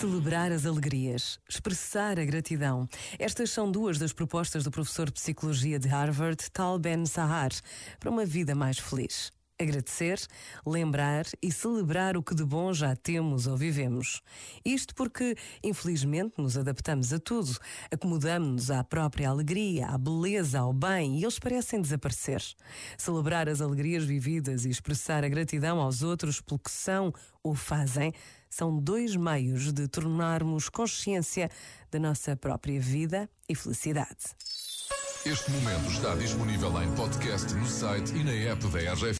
Celebrar as alegrias, expressar a gratidão. Estas são duas das propostas do professor de Psicologia de Harvard, Tal Ben Sahar, para uma vida mais feliz. Agradecer, lembrar e celebrar o que de bom já temos ou vivemos. Isto porque, infelizmente, nos adaptamos a tudo, acomodamos-nos à própria alegria, à beleza, ao bem e eles parecem desaparecer. Celebrar as alegrias vividas e expressar a gratidão aos outros pelo que são ou fazem são dois meios de tornarmos consciência da nossa própria vida e felicidade. Este momento está disponível em podcast no site e na app da RGF.